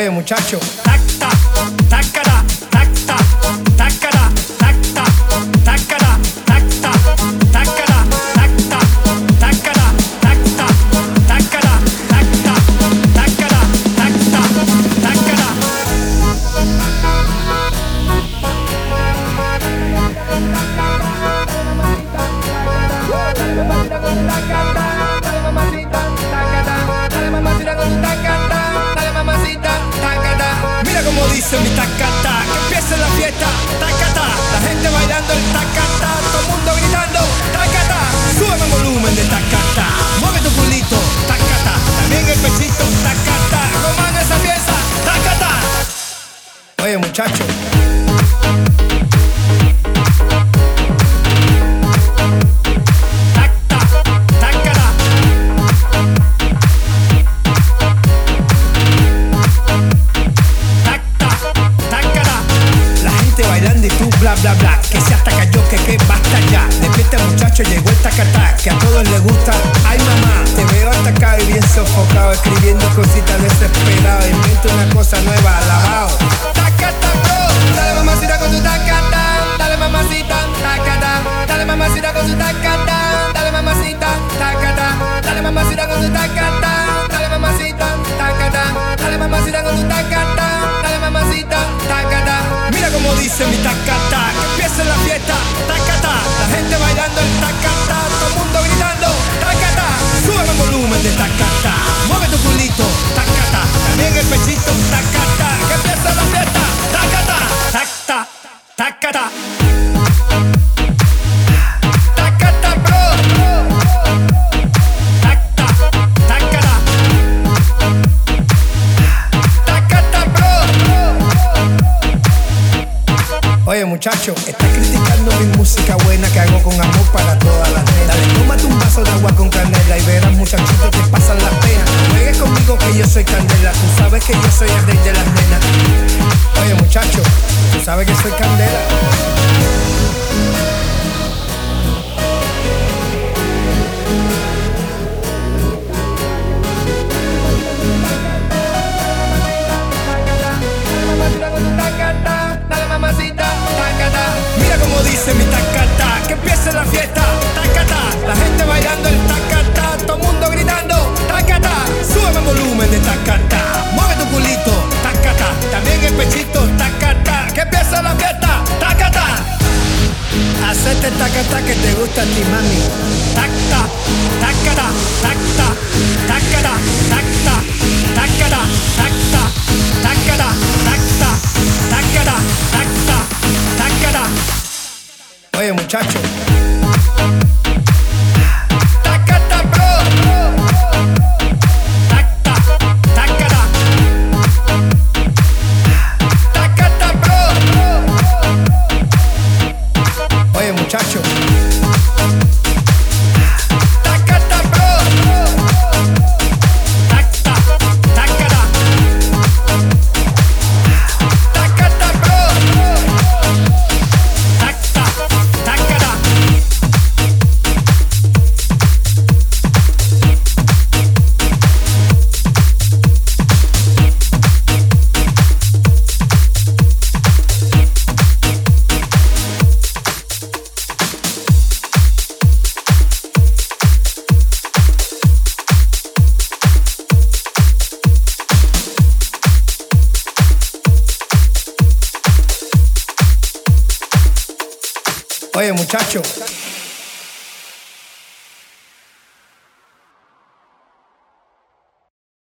Oye, muchacho. Dice mi tacata, que empiece la fiesta, tacata, la gente bailando el tacata, todo el mundo gritando, tacata, sube el volumen de tacata, mueve tu culito, tacata, también el pechito, tacata, román esa pieza, tacata. Oye muchacho. Que se hasta cayó, que que basta ya. Despierta muchacho, llegó el tacatá Que a todos les gusta, ay mamá Te veo atacado y bien sofocado Escribiendo cositas desesperado Invento una cosa nueva, alabao el pechito, tacata Que empiece la fiesta, tacata tacata Tacata, Oye muchacho, estás criticando mi música buena que hago con amor para todas las nenas. Dale, tómate un vaso de agua con canela y verás muchachitos que pasan las penas. Soy candela, tú sabes que yo soy el rey de las nenas. Oye muchacho, tú sabes que soy candela. Hacete tacata que te gusta a ti, mami. Tacta, tacata, tacta, tacata, tacta, tacata, tacta, tacata, tacta, tacata, tacta, tacata. Oye, muchacho. Oye, muchacho,